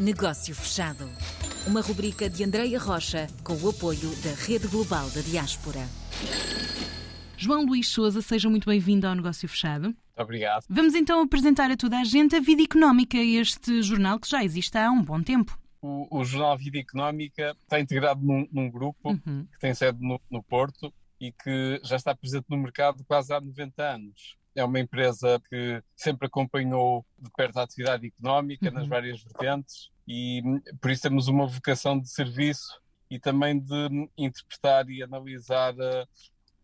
Negócio Fechado. Uma rubrica de Andreia Rocha com o apoio da Rede Global da Diaspora. João Luís Souza, seja muito bem-vindo ao Negócio Fechado. Obrigado. Vamos então apresentar a toda a gente a Vida Económica, este jornal que já existe há um bom tempo. O, o Jornal Vida Económica está integrado num, num grupo Uhum. que tem sede no, no Porto e que já está presente no mercado quase há 90 anos. É uma empresa que sempre acompanhou de perto a atividade económica nas Uhum. várias vertentes e hum, por isso temos uma vocação de serviço e também de hum, interpretar e analisar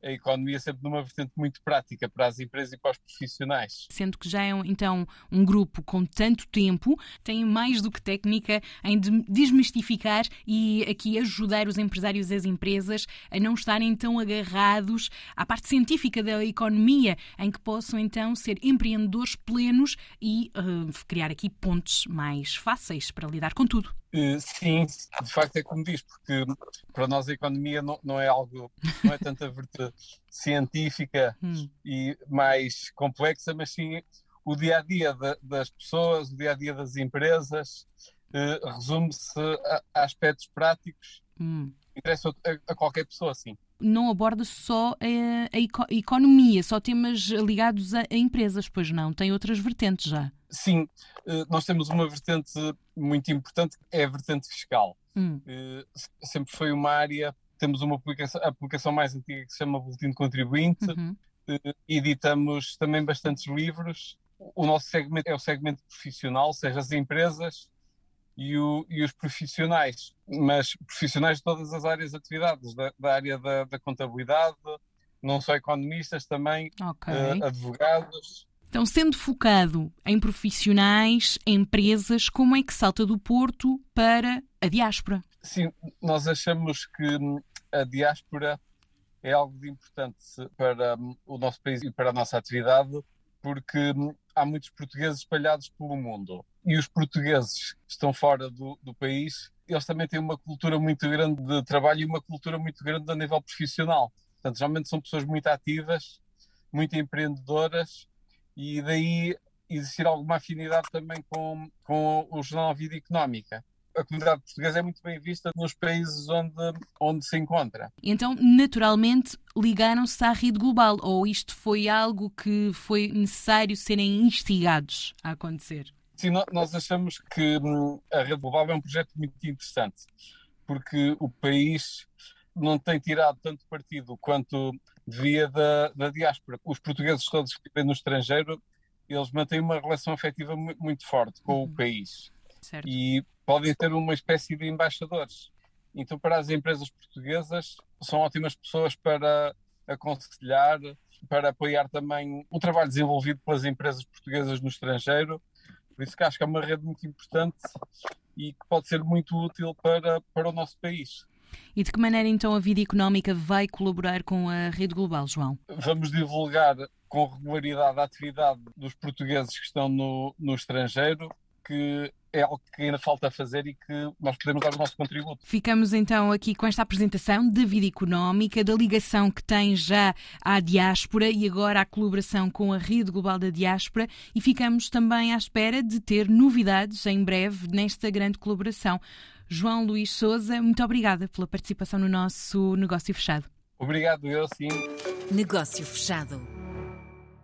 a, economia sempre numa vertente muito prática para as empresas e para os profissionais. Sendo que já é então um grupo com tanto tempo, tem mais do que técnica em de- desmistificar e aqui ajudar os empresários e as empresas a não estarem tão agarrados à parte científica da economia, em que possam então ser empreendedores plenos e eh, criar aqui pontos mais fáceis para lidar com tudo. Eh, Sim, de facto é como diz, porque para nós a economia não, não é algo, não é tanta vertente científica Hum. e mais complexa, mas sim o dia a dia das pessoas, o dia a dia das empresas, eh, resume-se a, a aspectos práticos Hum. que interessam a, a qualquer pessoa, sim. Não aborda só a, eco- economia, só temas ligados a, a empresas, pois não, tem outras vertentes já. Sim, eh, nós temos uma vertente muito importante, que é a vertente fiscal. Hum, Eh, se- sempre foi uma área, temos uma publicação, a publicação mais antiga que se chama Boletim de Contribuinte, uhum. Eh, editamos também bastantes livros. O nosso segmento é o segmento profissional, ou seja, as empresas e, o- e os profissionais, mas profissionais de todas as áreas de atividades, da, da área da, da contabilidade, não só economistas, também Ok. eh, advogados. Então, sendo focado em profissionais, empresas, como é que salta do Porto para a diáspora? Sim, nós achamos que hum, a diáspora é algo de importante para hum, o nosso país e para a nossa atividade, porque hum, há muitos portugueses espalhados pelo mundo. E os portugueses que estão fora do, do país, eles também têm uma cultura muito grande de trabalho e uma cultura muito grande a nível profissional. Portanto, geralmente são pessoas muito ativas, muito empreendedoras, e daí existir alguma afinidade também com, com o Jornal Vida Económica a comunidade portuguesa é muito bem vista nos países onde, onde se encontra. Então, naturalmente, ligaram-se à rede global, ou isto foi algo que foi necessário serem instigados a acontecer? Sim, nós achamos que hum, a Rede Global é um projeto muito interessante, porque o país não tem tirado tanto partido quanto devia da, da diáspora. Os portugueses todos que vivem no estrangeiro, eles mantêm uma relação afetiva mu- muito forte com o Uhum. país. Certo. e podem ter uma espécie de embaixadores. Então, para as empresas portuguesas, são ótimas pessoas para aconselhar, para apoiar também o trabalho desenvolvido pelas empresas portuguesas no estrangeiro. Por isso que acho que é uma rede muito importante e que pode ser muito útil para, para o nosso país. E de que maneira então a vida económica vai colaborar com a rede global, João? Vamos divulgar com regularidade a atividade dos portugueses que estão no, no estrangeiro, que é algo que ainda falta fazer e que nós podemos dar o nosso contributo. Ficamos então aqui com esta apresentação da vida económica, da ligação que tem já à diáspora e agora à colaboração com a Rede Global da Diáspora e ficamos também à espera de ter novidades em breve nesta grande colaboração. João Luís Souza, muito obrigada pela participação no nosso negócio fechado. Obrigado, eu sim. Negócio Fechado.